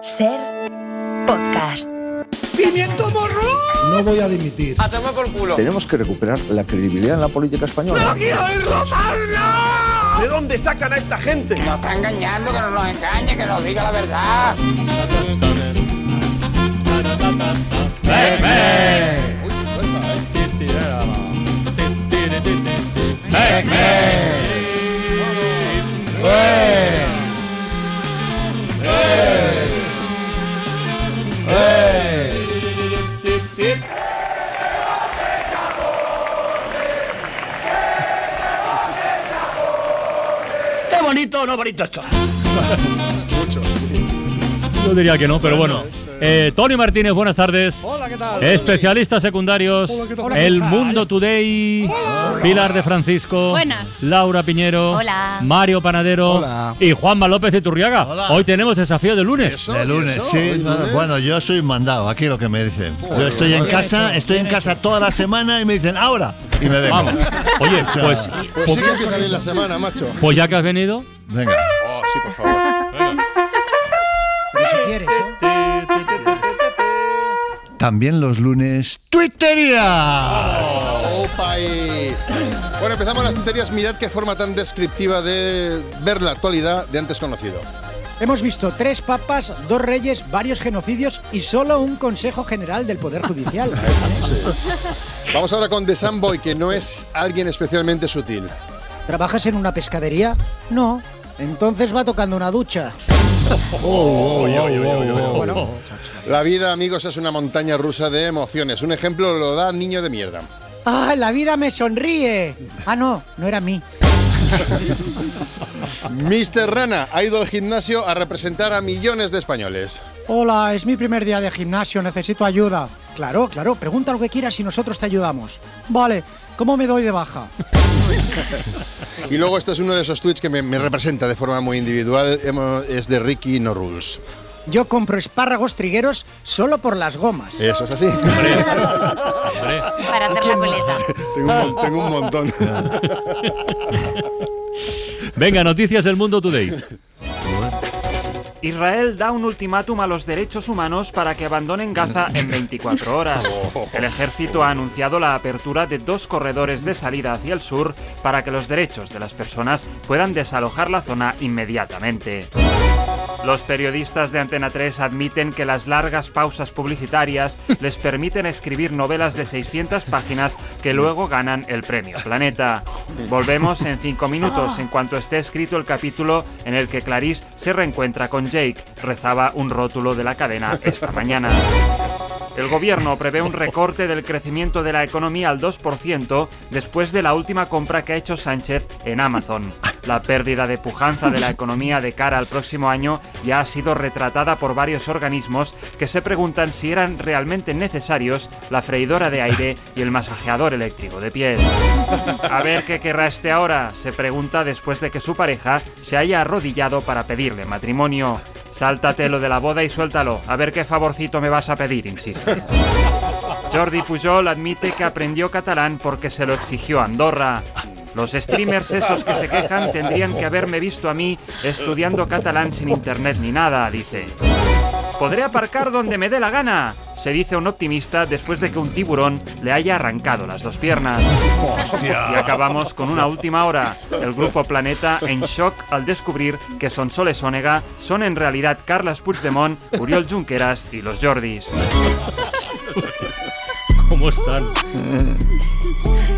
Ser podcast. ¡Pimiento morro! No voy a dimitir. ¡Hacemos por culo! Tenemos que recuperar la credibilidad en la política española. quiero oírlo más! ¿De dónde sacan a esta gente? Nos está engañando, que no nos engañe, que nos diga la verdad. ¡Qué bonito o no bonito esto! Yo diría que no, pero bueno. Eh, Tony Martínez, buenas tardes. Hola, ¿qué tal? Especialistas secundarios. Hola, ¿qué tal? El Hola. Mundo Today. Pilar de Francisco. Buenas. Laura Piñero. Hola. Mario Panadero. Hola. Y Juanma López Iturriaga. Hola. Hoy tenemos desafío de lunes. Eso, De ¿y lunes, eso? sí. Bueno, yo soy mandado, aquí lo que me dicen. Yo estoy en casa, hecho, estoy en casa toda la semana y me dicen ahora y me vengo. Vamos. Oye, pues, Pues sí que empieza bien la semana, macho. pues ya que has venido. Venga. Oh, sí, por favor. Pero si quieres, ¿eh? También los lunes, Twittería. Opa y... Bueno, empezamos las tonterías. Mirad qué forma tan descriptiva de ver la actualidad de antes conocido. Hemos visto tres papas, dos reyes, varios genocidios y solo un Consejo General del Poder Judicial. Vamos ahora con The Sunboy, que no es alguien especialmente sutil. ¿Trabajas en una pescadería? No. Entonces va tocando una ducha. Bueno, La vida, amigos, es una montaña rusa de emociones. Un ejemplo lo da Niño de Mierda. ¡Ah, la vida me sonríe! Ah, no, no era mí. Mr. Rana ha ido al gimnasio a representar a millones de españoles. Hola, es mi primer día de gimnasio, necesito ayuda. Claro, claro, pregunta lo que quieras y nosotros te ayudamos. Vale, ¿cómo me doy de baja? Y luego este es uno de esos tweets que me, me representa de forma muy individual. Es de Ricky No Rules. Yo compro espárragos trigueros solo por las gomas. Eso es así. Hombre, para hacer la coleta. tengo, un, mon- tengo un montón. venga, noticias del Mundo Today. Israel da un ultimátum a los derechos humanos para que abandonen Gaza en 24 horas. El ejército ha anunciado la apertura de dos corredores de salida hacia el sur para que los derechos de las personas puedan desalojar la zona inmediatamente. Los periodistas de Antena 3 admiten que las largas pausas publicitarias les permiten escribir novelas de 600 páginas que luego ganan el premio Planeta. Volvemos en 5 minutos en cuanto esté escrito el capítulo en el que Clarice se reencuentra con Jake, rezaba un rótulo de la cadena esta mañana. El gobierno prevé un recorte del crecimiento de la economía al 2% después de la última compra que ha hecho Sánchez en Amazon. La pérdida de pujanza de la economía de cara al próximo año ya ha sido retratada por varios organismos que se preguntan si eran realmente necesarios la freidora de aire y el masajeador eléctrico de pies. A ver qué querrá este ahora, se pregunta después de que su pareja se haya arrodillado para pedirle matrimonio. Sáltate lo de la boda y suéltalo, a ver qué favorcito me vas a pedir, insiste. Jordi Pujol admite que aprendió catalán porque se lo exigió Andorra. Los streamers esos que se quejan tendrían que haberme visto a mí estudiando catalán sin internet ni nada, dice. Podré aparcar donde me dé la gana, se dice un optimista después de que un tiburón le haya arrancado las dos piernas. Y acabamos con una última hora. El grupo Planeta en shock al descubrir que Sonsoles Onega son en realidad Carles Puigdemont, Uriol Junqueras y los Jordis. ¿Cómo están?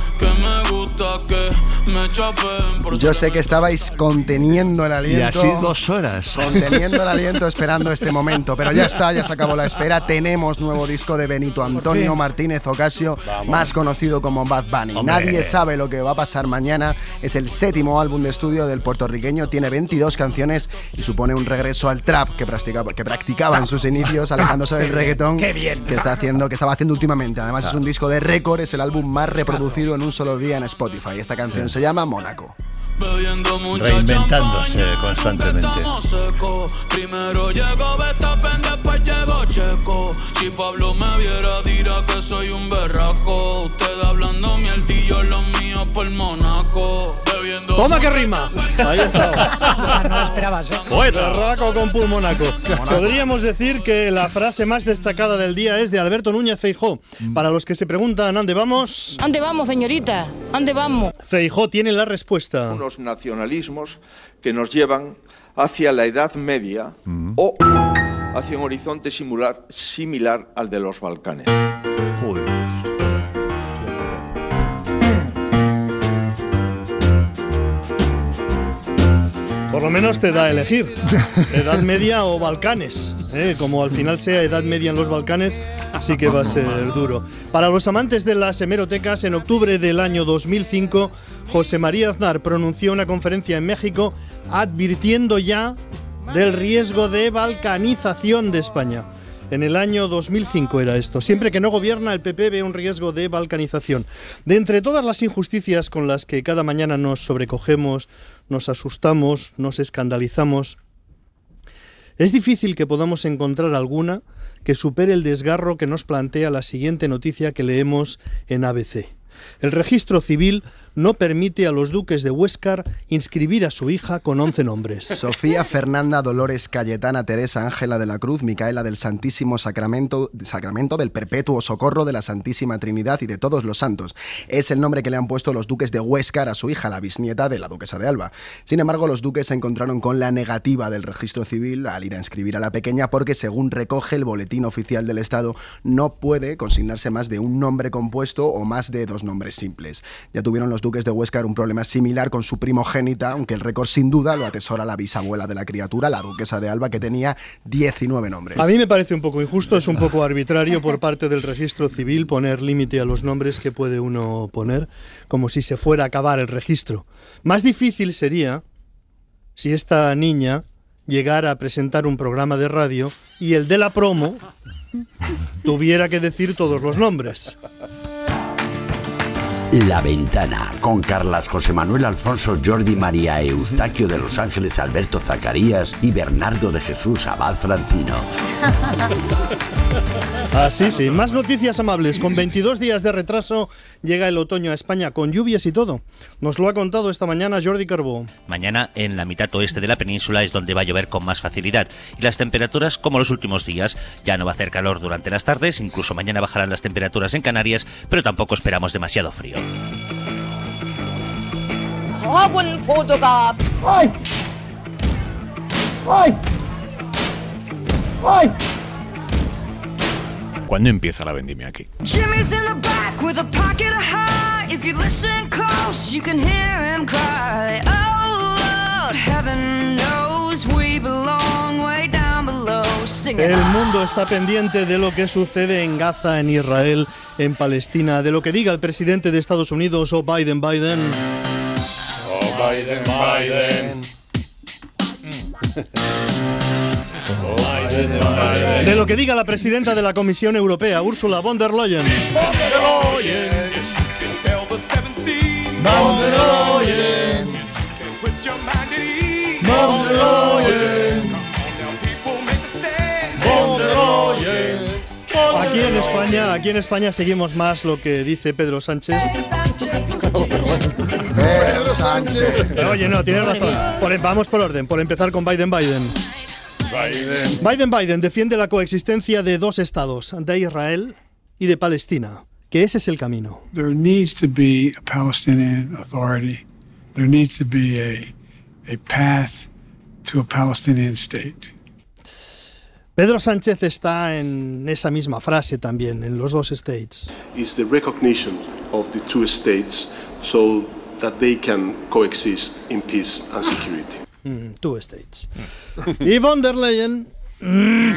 Yo sé que estabais conteniendo el aliento. Y así dos horas. Conteniendo el aliento, esperando este momento. Pero ya está, ya se acabó la espera. Tenemos nuevo disco de Benito Antonio. Martínez Ocasio, más conocido como Bad Bunny. Hombre. Nadie sabe lo que va a pasar mañana. Es el séptimo álbum de estudio del puertorriqueño. Tiene 22 canciones y supone un regreso al trap que practicaba, que practicaba en sus inicios, alejándose del reggaetón Qué bien. que está haciendo, que estaba haciendo últimamente. Además es un disco de récord, es el álbum más reproducido en un solo día en Spotify. Esta canción se llama Mónaco. Reinventándose constantemente. Estamos secos. Primero llegó Verstappen, después llegó Checo. Si Pablo me viera, dirá que soy un berraco. Usted hablando mierdillo, los míos por Monaco. Toma que rima. Ahí está. No lo esperabas, ¿eh? Berraco con pulmonaco. Podríamos decir que la frase más destacada del día es de Alberto Núñez Feijó. Para los que se preguntan, ¿ande vamos? ¿Dónde vamos, señorita? ¿Dónde vamos? Feijó tiene la respuesta. unos nacionalismos que nos llevan hacia la Edad Media o hacia un horizonte similar, similar al de los Balcanes. Por lo menos te da a elegir. Edad Media o Balcanes. ¿eh? Como al final sea Edad Media en los Balcanes, sí que va a ser duro. Para los amantes de las hemerotecas, en octubre del año 2005, José María Aznar pronunció una conferencia en México advirtiendo ya del riesgo de balcanización de España. En el año 2005 era esto. Siempre que no gobierna, el PP ve un riesgo de balcanización. De entre todas las injusticias con las que cada mañana nos sobrecogemos, nos asustamos, nos escandalizamos, es difícil que podamos encontrar alguna que supere el desgarro que nos plantea la siguiente noticia que leemos en ABC. El registro civil no permite a los duques de Huéscar inscribir a su hija con 11 nombres. Sofía Fernanda Dolores Cayetana Teresa Ángela de la Cruz Micaela del Santísimo Sacramento, Sacramento del Perpetuo Socorro de la Santísima Trinidad y de todos los santos. Es el nombre que le han puesto los duques de Huéscar a su hija, la bisnieta de la duquesa de Alba. Sin embargo, los duques se encontraron con la negativa del registro civil al ir a inscribir a la pequeña porque, según recoge el boletín oficial del Estado, no puede consignarse más de un nombre compuesto o más de dos nombres simples. Ya tuvieron los duques de Huéscar un problema similar con su primogénita, aunque el récord sin duda lo atesora la bisabuela de la criatura, la duquesa de Alba, que tenía 19 nombres. A mí me parece un poco injusto, es un poco arbitrario por parte del registro civil poner límite a los nombres que puede uno poner, como si se fuera a acabar el registro. Más difícil sería si esta niña llegara a presentar un programa de radio y el de la promo tuviera que decir todos los nombres. La Ventana, con Carlas José Manuel Alfonso Jordi María Eustaquio de Los Ángeles Alberto Zacarías y Bernardo de Jesús Abad Francino. Así sí, más noticias amables. Con 22 días de retraso llega el otoño a España con lluvias y todo. Nos lo ha contado esta mañana Jordi Carbó. Mañana en la mitad oeste de la península es donde va a llover con más facilidad y las temperaturas como los últimos días. Ya no va a hacer calor durante las tardes, incluso mañana bajarán las temperaturas en Canarias, pero tampoco esperamos demasiado frío. ¡Ay! ¡Ay! ¡Ay! ¿Cuándo empieza la vendimia aquí? Jimmy's in the back with a pocket of high. If you listen close, you can hear him cry. Oh Lord, heaven knows we belong way down below. Singing. El mundo está pendiente de lo que sucede en Gaza, en Israel, en Palestina, de lo que diga el presidente de Estados Unidos o Biden Biden. Oh, Biden, Biden. De lo que diga la presidenta de la Comisión Europea, Ursula von der Leyen. Aquí en España, aquí en España seguimos más lo que dice Pedro Sánchez. Pedro Sánchez. Oye, no, tienes razón. Por- vamos por orden, por empezar con Biden Biden. Biden. Biden Biden defiende la coexistencia de dos estados, de Israel y de Palestina, que ese es el camino. There needs to be a Palestinian Authority. There needs to be a, a path to a Palestinian state. Pedro Sánchez está en esa misma frase también, en los dos states. is the recognition of the two states so that they can coexist in peace and security. Mm, two states. y von der Leyen... mm,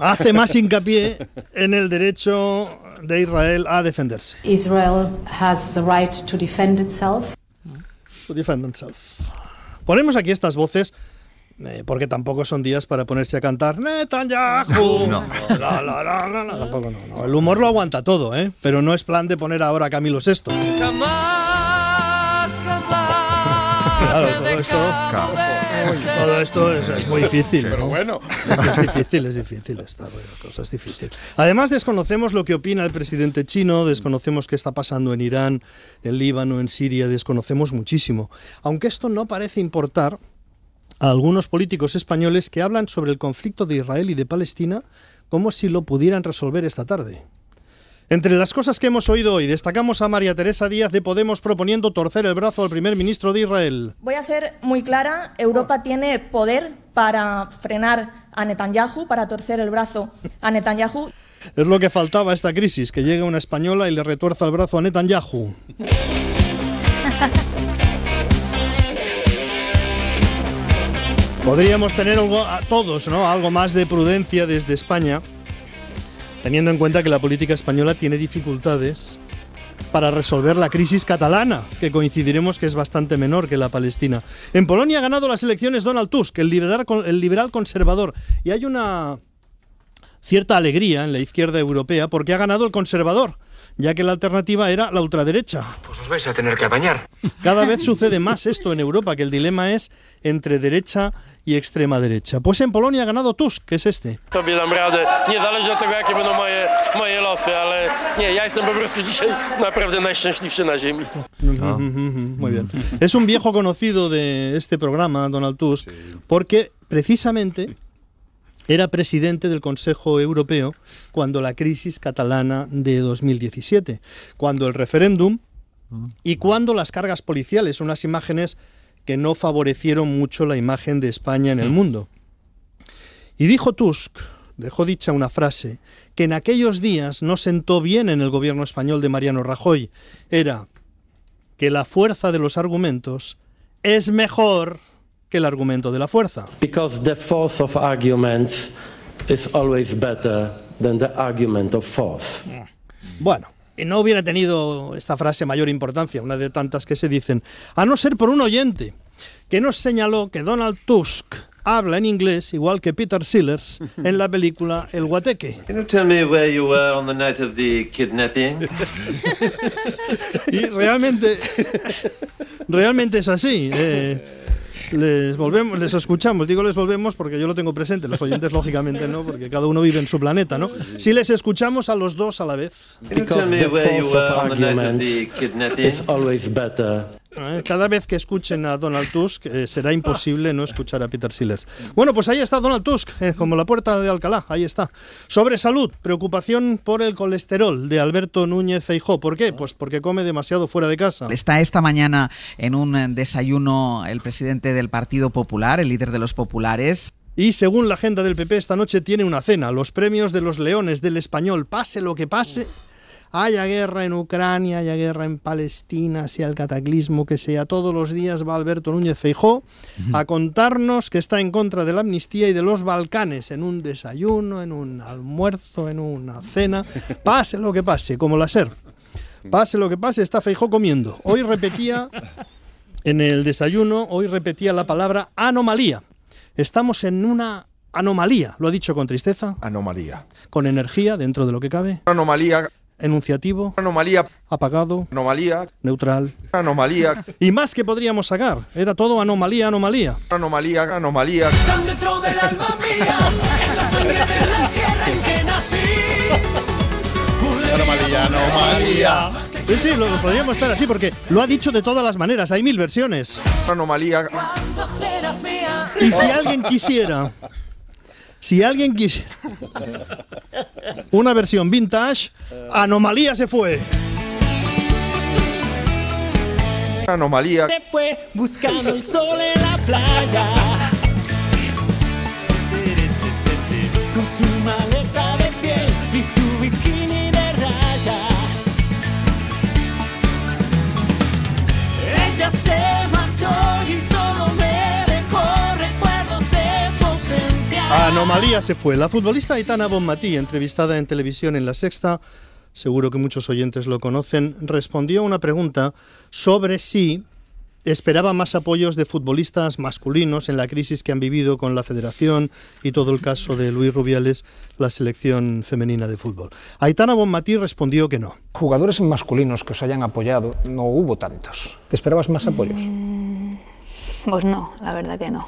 hace más hincapié en el derecho de Israel a defenderse. Israel has the right to defend itself. To defend themselves. Ponemos aquí estas voces eh, porque tampoco son días para ponerse a cantar Netanyahu. No. La, la, la, la, la. Tampoco no, no. El humor lo aguanta todo, ¿eh? Pero no es plan de poner ahora a Camilo VI. Claro, todo esto, todo esto es, es muy difícil. Pero ¿no? bueno. Es, es difícil, es difícil. Esta cosa es difícil. Además, desconocemos lo que opina el presidente chino, desconocemos qué está pasando en Irán, en Líbano, en Siria, desconocemos muchísimo. Aunque esto no parece importar a algunos políticos españoles que hablan sobre el conflicto de Israel y de Palestina como si lo pudieran resolver esta tarde. Entre las cosas que hemos oído hoy, destacamos a María Teresa Díaz de Podemos proponiendo torcer el brazo al primer ministro de Israel. Voy a ser muy clara, Europa tiene poder para frenar a Netanyahu, para torcer el brazo a Netanyahu. Es lo que faltaba a esta crisis, que llegue una española y le retuerza el brazo a Netanyahu. Podríamos tener a todos, ¿no? Algo más de prudencia desde España, teniendo en cuenta que la política española tiene dificultades para resolver la crisis catalana, que coincidiremos que es bastante menor que la palestina. En Polonia ha ganado las elecciones Donald Tusk, el liberal, el liberal conservador, y hay una cierta alegría en la izquierda europea porque ha ganado el conservador, ya que la alternativa era la ultraderecha. Os vais a tener que apañar. Cada vez sucede más esto en Europa, que el dilema es entre derecha y extrema derecha. Pues en Polonia ha ganado Tusk, que es este. Muy bien. Es un viejo conocido de este programa, Donald Tusk, porque precisamente era presidente del Consejo Europeo cuando la crisis catalana de 2017, cuando el referéndum y cuando las cargas policiales, unas imágenes que no favorecieron mucho la imagen de España en el mundo. Y dijo Tusk, dejó dicha una frase, que en aquellos días no sentó bien en el gobierno español de Mariano Rajoy. Era que la fuerza de los argumentos es mejor que el argumento de la fuerza. Because the force of arguments is always better than the argument of force. Bueno, no hubiera tenido esta frase mayor importancia, una de tantas que se dicen, a no ser por un oyente que nos señaló que Donald Tusk habla en inglés igual que Peter Sellers en la película El Guateque. Can you tell me where you were on the night of the kidnapping? Y realmente, realmente es así. eh, les volvemos, les escuchamos, digo les volvemos porque yo lo tengo presente, los oyentes lógicamente no, porque cada uno vive en su planeta, ¿no? Si les escuchamos a los dos a la vez. Because the force of arguments is always better. Eh, Cada vez que escuchen a Donald Tusk eh, será imposible no escuchar a Peter Sellers. Bueno, pues ahí está Donald Tusk, eh, como la puerta de Alcalá, ahí está. Sobre salud, preocupación por el colesterol de Alberto Núñez Feijó. ¿Por qué? Pues porque come demasiado fuera de casa. Está esta mañana en un desayuno el presidente del Partido Popular, el líder de los populares. Y según la agenda del PP, esta noche tiene una cena, los premios de los leones del español, pase lo que pase. Haya guerra en Ucrania, haya guerra en Palestina, sea el cataclismo que sea, todos los días va Alberto Núñez Feijó a contarnos que está en contra de la amnistía y de los Balcanes, en un desayuno, en un almuerzo, en una cena, pase lo que pase, como la SER. Pase lo que pase, está Feijó comiendo. Hoy repetía en el desayuno, hoy repetía la palabra anomalía. Estamos en una anomalía, lo ha dicho con tristeza, Anomalía. con energía dentro de lo que cabe, Anomalía. Enunciativo, Anomalía. apagado, Anomalía. neutral. Anomalía. Y más que podríamos sacar, era todo anomalía, anomalía. Anomalía. Anomalía. dentro del alma mía, esa sangre de la tierra en que nací. Anomalía, anomalía. Sí, sí, lo, podríamos estar así porque lo ha dicho de todas las maneras, hay mil versiones. Anomalía. Y si alguien quisiera, si alguien quisiera una versión vintage, anomalía se fue. Anomalía. Se fue buscando el sol en la playa. Anomalía se fue. La futbolista Aitana Bonmatí, entrevistada en televisión en La Sexta, seguro que muchos oyentes lo conocen, respondió a una pregunta sobre si esperaba más apoyos de futbolistas masculinos en la crisis que han vivido con la federación y todo el caso de Luis Rubiales, la selección femenina de fútbol. Aitana Bonmatí respondió que no. Jugadores masculinos que os hayan apoyado, no hubo tantos. ¿Te esperabas más apoyos? Pues no, la verdad que no.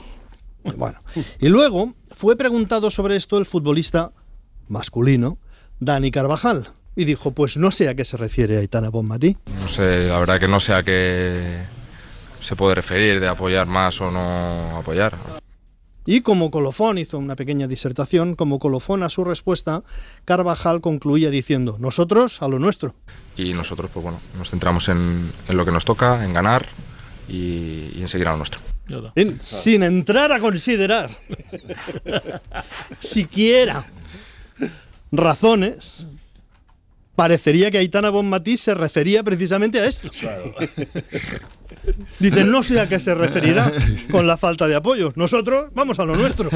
Bueno, y luego fue preguntado sobre esto el futbolista masculino, Dani Carvajal, y dijo, pues no sé a qué se refiere Aitana Bonmatí. No sé, la verdad que no sé a qué se puede referir de apoyar más o no apoyar. Y como colofón hizo una pequeña disertación, como colofón a su respuesta, Carvajal concluía diciendo, nosotros a lo nuestro. Y nosotros, pues bueno, nos centramos en, en lo que nos toca, en ganar y, y en seguir a lo nuestro. Sin entrar a considerar siquiera razones, parecería que Aitana Bonmatí se refería precisamente a esto. Dice, no sé a qué se referirá con la falta de apoyo. Nosotros vamos a lo nuestro.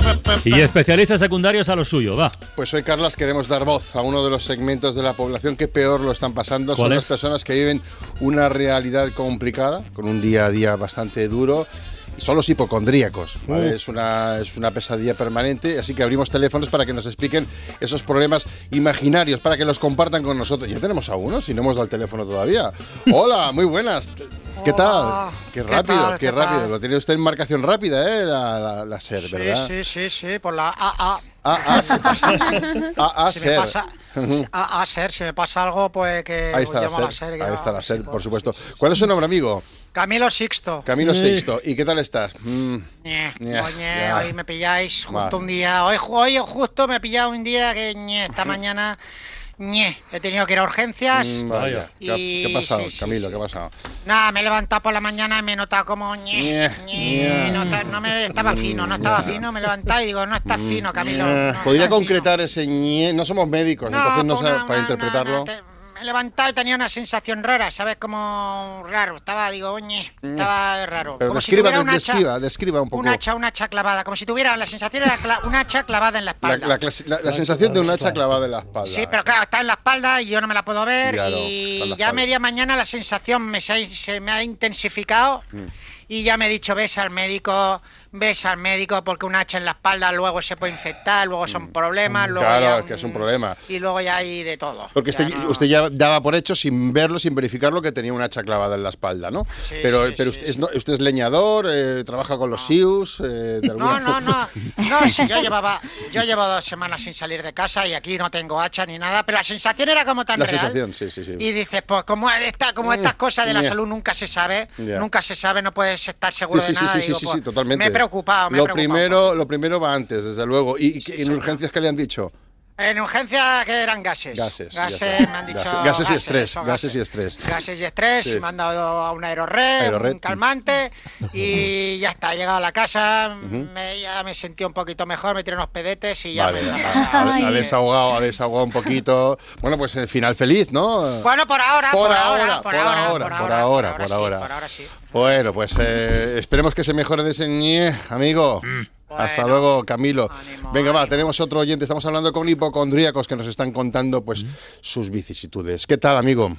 Y especialistas secundarios a lo suyo, va. Pues hoy, Carlas, queremos dar voz a uno de los segmentos de la población que peor lo están pasando. ¿Cuál Son es? las personas que viven una realidad complicada, con un día a día bastante duro. Son los hipocondríacos, ¿vale? Uh. Es, una, es una pesadilla permanente, así que abrimos teléfonos para que nos expliquen esos problemas imaginarios, para que los compartan con nosotros. Ya tenemos a uno, si no hemos dado el teléfono todavía. Hola, muy buenas. ¿Qué tal? Qué ¿qué rápido, tal, qué, qué rápido. tal? Lo tiene usted en marcación rápida, ¿eh? La, la, la SER, Sí, ¿verdad? sí, sí, sí, por la AA. Ah, ah, Si me ser. pasa, AA ser, si me pasa algo, pues que Ahí está la llamo a SER. Ahí está la SER, por supuesto. ¿Cuál es su nombre, amigo? Camilo Sixto. Camilo Eh. Sixto. ¿Y qué tal estás? Mm, Ñe, ñe, oye, ya. hoy me pilláis justo Vale. un día. Hoy, ju- hoy justo me he pillado un día que ñe, esta mañana ñe, he tenido que ir a urgencias. Mm, vaya. ¿Qué, y qué ha pasado, sí, sí, Camilo? ¿Qué ha pasado? Nada, me he levantado por la mañana y me he notado como ñe, Ñe, no, me estaba fino, no estaba fino, me he levantado y digo, no estás fino, Camilo. No ¿Podría concretar ese ñe? No somos médicos, No, entonces no pues sé, una- para una- interpretarlo. Me he levantado y tenía una sensación rara, ¿sabes? Como raro. Estaba, digo, ñe, estaba raro. Pero como describa, tuviera un hacha- describa, describa un poco. Un hacha, un hacha clavada, como si tuviera, la sensación era un hacha clavada en la espalda. la clasi- la- la sensación de un hacha clavada en la espalda. Sí, pero claro, está en la espalda y yo no me la puedo ver. Claro, y ya a media mañana la sensación me se, ha- se me ha intensificado. Mm. Y ya me he dicho, ves al médico, ves al médico, porque un hacha en la espalda luego se puede infectar, luego son problemas, luego Mm. Claro, ya es que es un problema. y luego ya hay de todo. Porque usted, usted ya daba por hecho, sin verlo, sin verificarlo, que tenía un hacha clavada en la espalda, ¿no? pero pero usted, es, no- usted es leñador, eh, trabaja con los SIUS, eh, de alguna No, no, no. No, sí, yo llevaba, yo llevo dos semanas sin salir de casa y aquí no tengo hacha ni nada, pero la sensación era como tan La real. sensación, sí, sí, sí. Y dices, pues como esta, como estas cosas de la Ya. salud nunca se sabe, Ya. nunca se sabe, no puedes estar seguro Sí, sí, de nada. sí, sí, digo, sí, pues, sí, totalmente. Me preocupado, me he lo preocupado. primero, lo primero va antes, desde luego. ¿Y, y en urgencias qué le han dicho? En urgencia que eran gases. Gases. Gases, me han dicho. Gases, gases y estrés. eso, Gases y estrés. Gases y estrés, Sí. me han dado a un aerorred, Aerorred. un calmante y ya está, he llegado a la casa, me, ya me sentí un poquito mejor, me tiré unos pedetes y ya Vale, me ha, ha desahogado, ha desahogado un poquito. Bueno, pues el final feliz, ¿no? Bueno, por ahora, Por por, ahora, ahora, por ahora, por ahora, por ahora. por ahora sí. Bueno, pues eh, esperemos que se mejore de ese ñe, amigo. Hasta luego, Camilo. Venga, va, tenemos otro oyente. Estamos hablando con hipocondríacos que nos están contando pues sus vicisitudes. ¿Qué tal, amigo?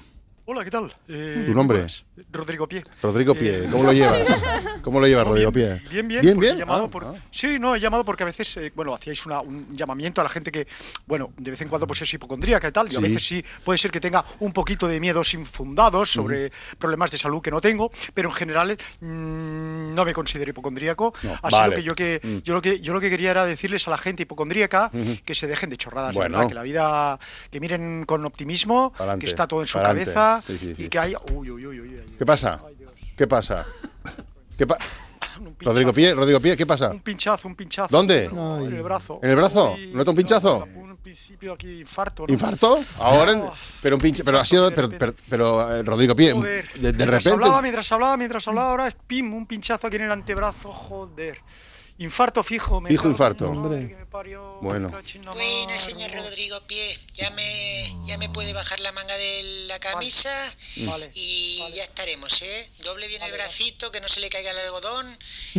Hola, ¿qué tal? Eh, ¿Tu nombre? Rodrigo Pie. Rodrigo Eh, Pie, ¿cómo lo llevas? ¿Cómo lo llevas, Rodrigo Pie? Bien, bien. Bien, bien. llamado Ah, por- ah. Sí, no, he llamado porque a veces, eh, bueno, hacíais una- un llamamiento a la gente que, bueno, de vez en cuando pues es hipocondríaca y tal, y a veces sí puede ser que tenga un poquito de miedos infundados sobre problemas de salud que no tengo, pero en general mm, no me considero hipocondríaco. No, Así vale. lo que yo que Mm. yo lo que yo lo que quería era decirles a la gente hipocondríaca que se dejen de chorradas, de verdad, que la vida, que miren con optimismo, Pa'lante, que está todo en su pa'lante. cabeza Sí, sí, sí. y que hay, uy, uy, uy, uy, uy, ¿Qué pasa? ¿Qué pasa? ¿Qué pa- Rodrigo Pie, Rodrigo Pie, ¿qué pasa? un pinchazo, un pinchazo. ¿Dónde? No, en el brazo. ¿En el brazo? ¿Nota un pinchazo? principio aquí infarto. ¿no? ¿Infarto? Ahora, en- Oh, pero un pinche, pero ha sido, pero, pero, pero, eh, Rodrigo Pie, joder. de, de mientras repente. Hablaba, mientras hablaba, mientras hablaba, ahora es pim, un pinchazo aquí en el antebrazo, joder. Infarto fijo. me Fijo infarto. me parió. Bueno. Bueno, señor Rodrigo Pie, ya me, ya me puede bajar la manga de la camisa Vale. y ya estaremos, ¿eh? Doble bien el bracito, que no se le caiga el algodón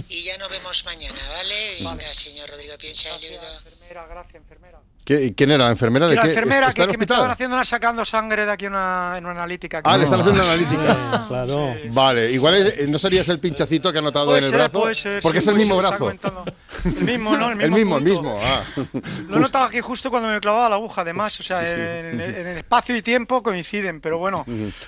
y ya nos vemos mañana, ¿vale? Venga, señor Rodrigo Pie, se ha ayudado. Enfermera, gracias, enfermera. ¿Qué- ¿Quién era la enfermera? ¿De la qué? enfermera ¿Está que, en que me hospital? estaban haciendo una, sacando sangre de aquí una, en una analítica. Ah, le están haciendo una analítica. Claro. Vale, igual es- no serías el pinchacito que ha notado Puede en el ser, brazo. puede ser, porque sí, es el mismo brazo. El mismo, ¿no? El El mismo. mismo, el punto. mismo. Ah. Lo he notado aquí justo cuando me clavaba la aguja, además. O sea, Sí, sí. En, en el espacio y tiempo coinciden. Pero bueno,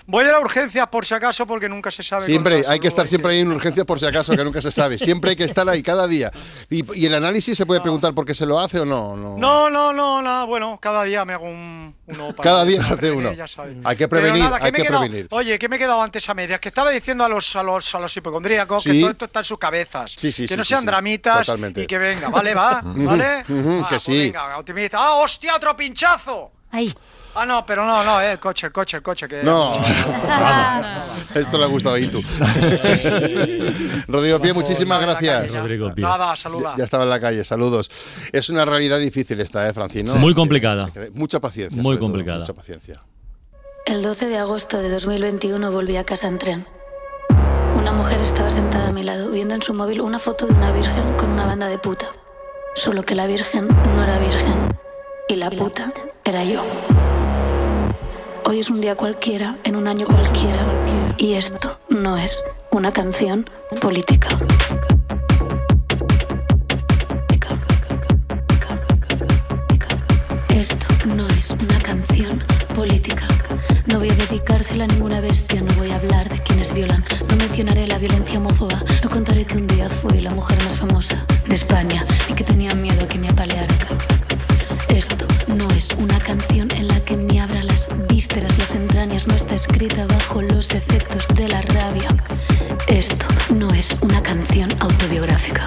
voy a la urgencia por si acaso, porque nunca se sabe. Siempre hay que estar siempre ahí en urgencias por si acaso, que nunca se sabe. Siempre hay que estar ahí cada día. ¿Y, y el análisis se puede preguntar por qué se lo hace o no? no. No, no, no, nada. Bueno, cada día me hago un, uno para Cada día se hace prevenir, uno. ya sabes. Hay que prevenir, nada, hay me que quedado- prevenir. Oye, que me he quedado antes a medias. Que estaba diciendo a los, a los, a los hipocondríacos Sí. que todo esto está en sus cabezas. Sí, sí, que sí, no sean sí. dramitas Totalmente. y que venga, ¿vale? Va, ¿vale? Ah, que pues sí. venga, optimista. ¡Ah, hostia, otro pinchazo! Ahí. Ah, no, pero no, no, eh, el coche, el coche, el coche. Que No. Esto le ha gustado a Itu. Rodrigo Pie, muchísimas gracias. Rodrigo Pie. Nada, saluda. Ya, ya estaba en la calle, saludos. Es una realidad difícil esta, ¿eh, Francino? Muy complicada. Mucha paciencia. Muy todo, complicada. mucha paciencia. El 12 de agosto de 2021 volví a casa en tren. Una mujer estaba sentada a mi lado viendo en su móvil una foto de una virgen con una banda de puta. Solo que la virgen no era virgen y la puta era yo. Hoy es un día cualquiera, en un año cualquiera, y esto no es una canción política. Esto no es una canción política. No voy a dedicársela a ninguna bestia, no voy a hablar de quienes violan, no mencionaré la violencia homófoba, no contaré que un día fui la mujer más famosa de España y que tenía miedo a que me apaleara. Esto no es una canción en la que me abra las vísceras, las entrañas, no está escrita bajo los efectos de la rabia. Esto no es una canción autobiográfica.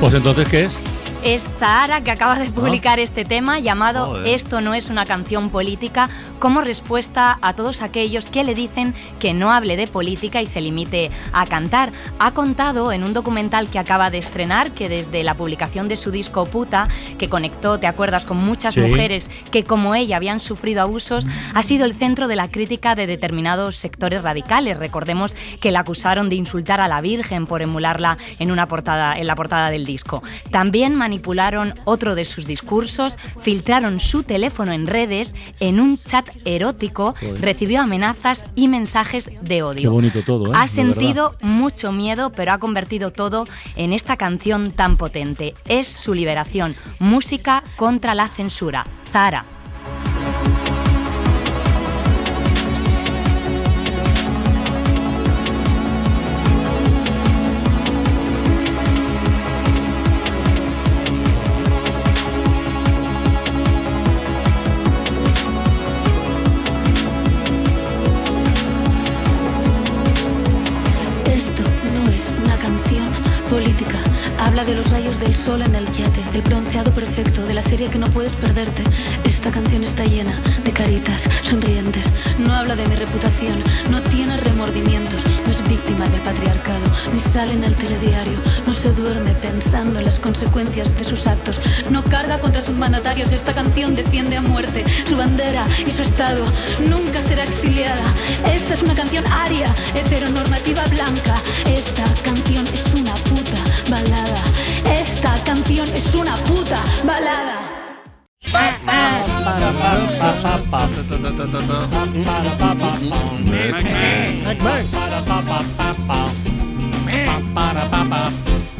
Pues entonces, ¿qué es? Es Zahara que acaba de publicar este tema llamado Joder. Esto no es una canción política como respuesta a todos aquellos que le dicen que no hable de política y se limite a cantar. Ha contado en un documental que acaba de estrenar que desde la publicación de su disco Puta, que conectó, ¿te acuerdas?, con muchas Sí. mujeres que como ella habían sufrido abusos, ha sido el centro de la crítica de determinados sectores radicales. Recordemos que la acusaron de insultar a la Virgen por emularla en una portada en la portada del disco. También manipularon otro de sus discursos, filtraron su teléfono en redes, en un chat erótico, Joder. recibió amenazas y mensajes de odio. Qué bonito todo, ¿eh? Ha sentido mucho miedo, pero ha convertido todo en esta canción tan potente. Es su liberación, música contra la censura. Zara. De los rayos del sol en el yate, del bronceado perfecto, de la serie que no puedes perderte. Esta canción está llena de caritas sonrientes. No habla de mi reputación, no tiene remordimientos, no es víctima del patriarcado, ni sale en el telediario, no se duerme pensando en las consecuencias de sus actos, no carga contra sus mandatarios. Esta canción defiende a muerte su bandera y su estado. Nunca será exiliada. Esta es una canción aria, heteronormativa blanca. Esta canción es una puta balada. Esta canción es una puta balada.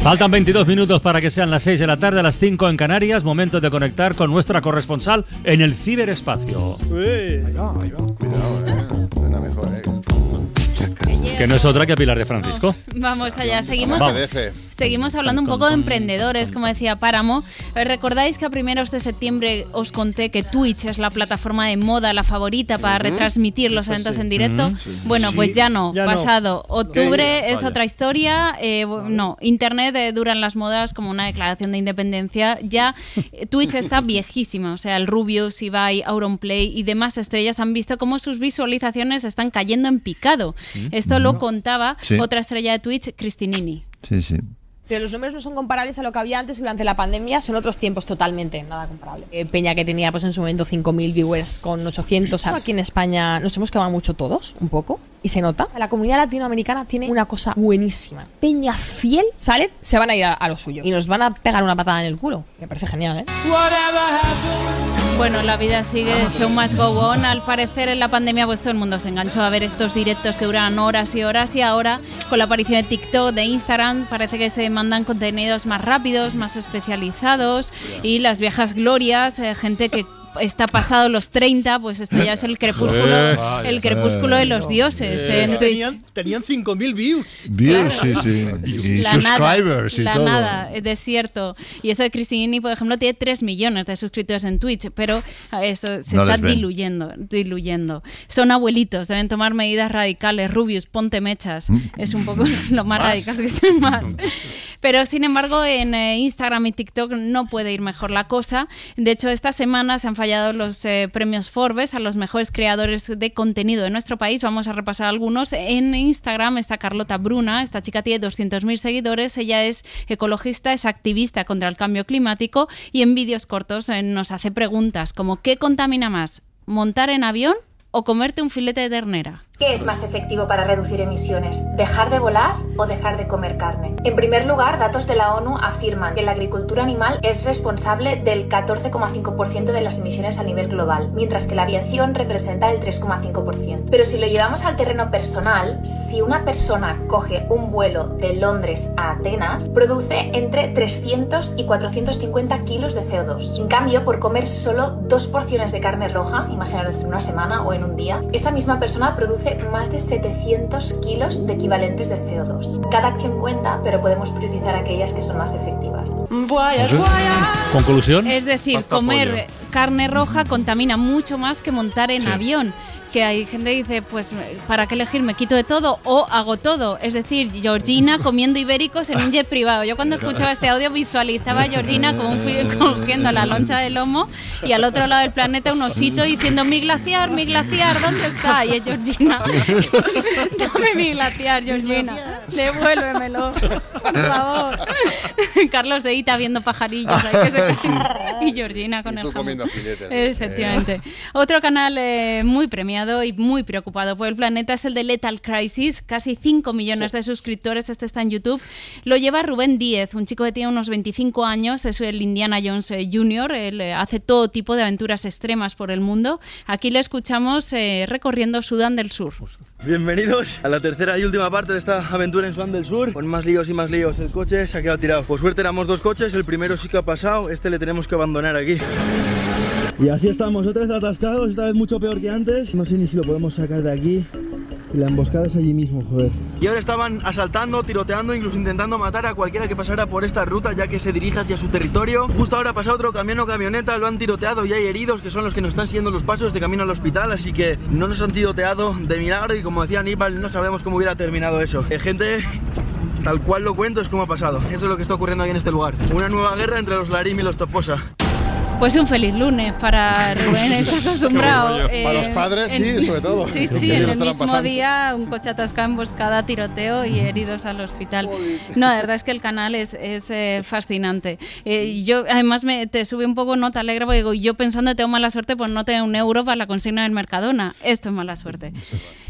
Faltan 22 minutos para que sean las 6 de la tarde, a las 5 en Canarias. Momento de conectar con nuestra corresponsal en el ciberespacio. Cuidado, eh. Suena mejor, eh. Que no es otra que Pilar de Francisco. Vamos allá, seguimos, Vamos. Seguimos hablando un poco de emprendedores, como decía Páramo. ¿Recordáis que a primeros de septiembre os conté que Twitch es la plataforma de moda, la favorita para retransmitir los eventos en directo? Bueno, pues ya no, Ya no. pasado. Octubre es Vaya. otra historia. eh, No, Internet eh, dura en las modas como una declaración de independencia. Ya eh, Twitch está viejísima. O sea, el Rubius, Ibai, Auronplay y demás estrellas han visto cómo sus visualizaciones están cayendo en picado. Esto lo contaba Sí. otra estrella de Twitch, Cristinini. Sí, sí. Pero los números no son comparables a lo que había antes durante la pandemia, son otros tiempos totalmente, nada comparable. Eh, Peña que tenía pues en su momento 5.000 viewers con 800. Aquí en España nos hemos quemado mucho todos, un poco, y se nota. La comunidad latinoamericana tiene una cosa buenísima. Peña fiel, salen, se van a ir a, a los suyos y nos van a pegar una patada en el culo. Me parece genial, ¿eh? Bueno, la vida sigue, el show must go on. Al parecer en la pandemia pues todo el mundo se enganchó a ver estos directos que duran horas y horas y ahora con la aparición de TikTok, de Instagram, parece que se mandan contenidos más rápidos, más especializados y las viejas glorias, eh, gente que está pasado los 30, pues esto ya es el crepúsculo, Eh, el crepúsculo de los dioses Es en que Twitch. tenían, tenían 5.000 views. Views, sí, sí. Y La subscribers nada, y la todo. nada, es desierto. Y eso de Cristinini, por ejemplo, tiene 3 millones de suscriptores en Twitch, pero eso se No está diluyendo, diluyendo. Son abuelitos, deben tomar medidas radicales. Rubius, ponte mechas. Mm. Es un poco lo más, Más. radical que son más. Pero sin embargo, en eh, Instagram y TikTok no puede ir mejor la cosa. De hecho, esta semana se han fallado los eh, premios Forbes a los mejores creadores de contenido de nuestro país. Vamos a repasar algunos. En Instagram está Carlota Bruna. Esta chica tiene 200.000 seguidores. Ella es ecologista, es activista contra el cambio climático y en vídeos cortos eh, nos hace preguntas como ¿qué contamina más? ¿Montar en avión o comerte un filete de ternera? ¿Qué es más efectivo para reducir emisiones? ¿Dejar de volar o dejar de comer carne? En primer lugar, datos de la ONU afirman que la agricultura animal es responsable del 14,5% de las emisiones a nivel global, mientras que la aviación representa el 3,5%. Pero si lo llevamos al terreno personal, si una persona coge un vuelo de Londres a Atenas, produce entre 300 y 450 kilos de CO2. En cambio, por comer solo dos porciones de carne roja, imaginaros en una semana o en un día, esa misma persona produce más de 700 kilos de equivalentes de CO2. Cada acción cuenta, pero podemos priorizar aquellas que son más efectivas. Conclusión. Es decir, comer carne roja contamina mucho más que montar en Sí. avión. Que hay gente que dice, pues, ¿para qué elegir? ¿Me quito de todo o hago todo? Es decir, Georgina comiendo ibéricos en un jet privado. Yo cuando escuchaba este audio visualizaba a Georgina con un cogiendo la loncha de lomo y al otro lado del planeta un osito diciendo, mi glaciar, mi glaciar, ¿dónde está? Y es Georgina. Dame mi glaciar, Georgina. Devuélvemelo, por favor. Carlos de Ita viendo pajarillos ahí que se y Georgina con Y el tú jamón. comiendo filetes. Efectivamente. Otro canal eh, muy premiado y muy preocupado por el planeta es el de Lethal Crisis. Casi 5 millones de suscriptores. Este está en YouTube. Lo lleva Rubén Díez, un chico que tiene unos 25 años. Es el Indiana Jones eh, Jr. Él eh, hace todo tipo de aventuras extremas por el mundo. Aquí le escuchamos eh, recorriendo Sudán del Sur. Bienvenidos a la tercera y última parte de esta aventura en Sudán del Sur. Con más líos y más líos, el coche se ha quedado tirado. Por suerte éramos dos coches, el primero sí que ha pasado, este le tenemos que abandonar aquí. Y así estamos, otra vez atascados, esta vez mucho peor que antes. No sé ni si lo podemos sacar de aquí. Y la emboscada es allí mismo, joder. Y ahora estaban asaltando, tiroteando, incluso intentando matar a cualquiera que pasara por esta ruta ya que se dirige hacia su territorio. Justo ahora pasa otro camión o camioneta, lo han tiroteado y hay heridos que son los que nos están siguiendo los pasos de camino al hospital, así que no nos han tiroteado de milagro y como decía Aníbal, no sabemos cómo hubiera terminado eso. Eh, gente, tal cual lo cuento es como ha pasado. Eso es lo que está ocurriendo aquí en este lugar. Una nueva guerra entre los Larim y los Toposa. Pues un feliz lunes para Rubén, está acostumbrado. Para los padres, sí, sobre todo. Sí, sí, en el mismo pasando. día un coche atascado, emboscada, tiroteo y heridos al hospital. No, la verdad es que el canal es, es, eh, fascinante. Eh, yo, además, me, te sube un poco nota alegre porque digo, yo pensando tengo mala suerte por no tener un euro para la consigna del Mercadona. Esto es mala suerte.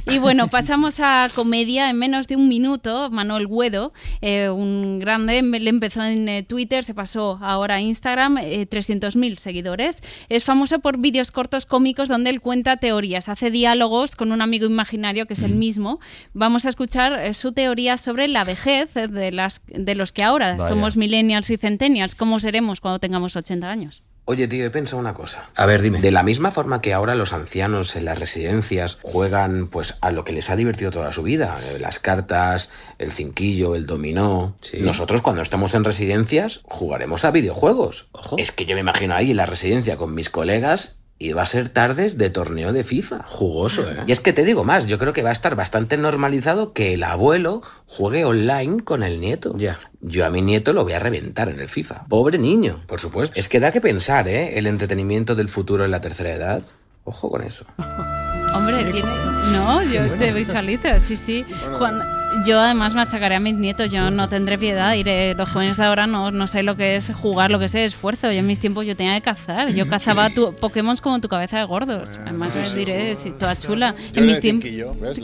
Y bueno, pasamos a comedia en menos de un minuto. Manuel Guedo, eh, un grande, le empezó en eh, Twitter, se pasó ahora a Instagram, eh, 300.000 seguidores. Es famoso por vídeos cortos cómicos donde él cuenta teorías, hace diálogos con un amigo imaginario que es el mismo. Vamos a escuchar eh, su teoría sobre la vejez eh, de, las, de los que ahora Vaya. somos millennials y centennials. ¿Cómo seremos cuando tengamos 80 años? Oye, tío, he pensado una cosa. A ver, dime. De la misma forma que ahora los ancianos en las residencias juegan pues a lo que les ha divertido toda su vida, eh, las cartas, el cinquillo, el dominó. Nosotros cuando estamos en residencias jugaremos a videojuegos. Es que yo me imagino ahí en la residencia con mis colegas y va a ser tardes de torneo de FIFA. Jugoso, ¿eh? Y es que te digo más, yo creo que va a estar bastante normalizado que el abuelo juegue online con el nieto. Ya. Yo a mi nieto lo voy a reventar en el FIFA. Pobre niño. Por supuesto. Es que da que pensar, ¿eh? El entretenimiento del futuro en la tercera edad. Ojo con eso. Hombre, tiene. No, yo te visualizo, sí, sí. Cuando- yo además machacaré a mis nietos, yo no tendré piedad. Diré, los jóvenes de ahora no, no sé lo que es jugar, lo que es esfuerzo. Yo en mis tiempos yo tenía que cazar. Yo cazaba tu, Pokémon como tu cabeza de gordos. Además, les diré, sí, toda chula. Yo en mis tiempos.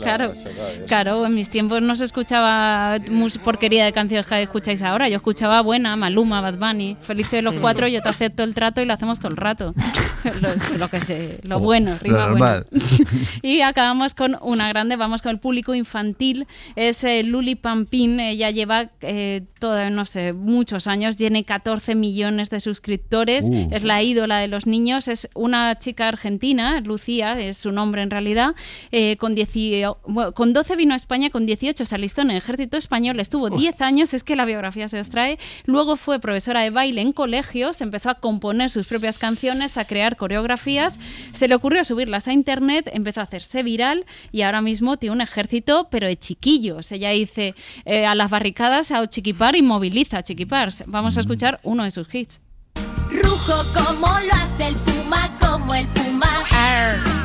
Claro, claro, en mis tiempos no se escuchaba mus- porquería de canciones que escucháis ahora. Yo escuchaba buena, Maluma, Bad Bunny. Felices los cuatro, yo te acepto el trato y lo hacemos todo el rato. lo, lo que sé, lo bueno, rima Lo bueno. Y acabamos con una grande, vamos con el público infantil, es Luli Pampín, ella lleva eh, no sé, muchos años, tiene 14 millones de suscriptores, Uh. es la ídola de los niños, es una chica argentina, Lucía, es su nombre en realidad, eh, con, 10 bueno, con 12 vino a España, con 18 se alistó en el ejército español, estuvo 10 años, es que la biografía se os trae, luego fue profesora de baile en colegios, empezó a componer sus propias canciones, a crear coreografías, se le ocurrió subirlas a internet, empezó a hacerse viral y ahora mismo tiene un ejército, pero de chiquillos. Ella dice eh, a las barricadas a Chiquipar y moviliza a Chiquipar. Vamos a escuchar uno de sus hits. Rujo como lo hace el puma, como el puma.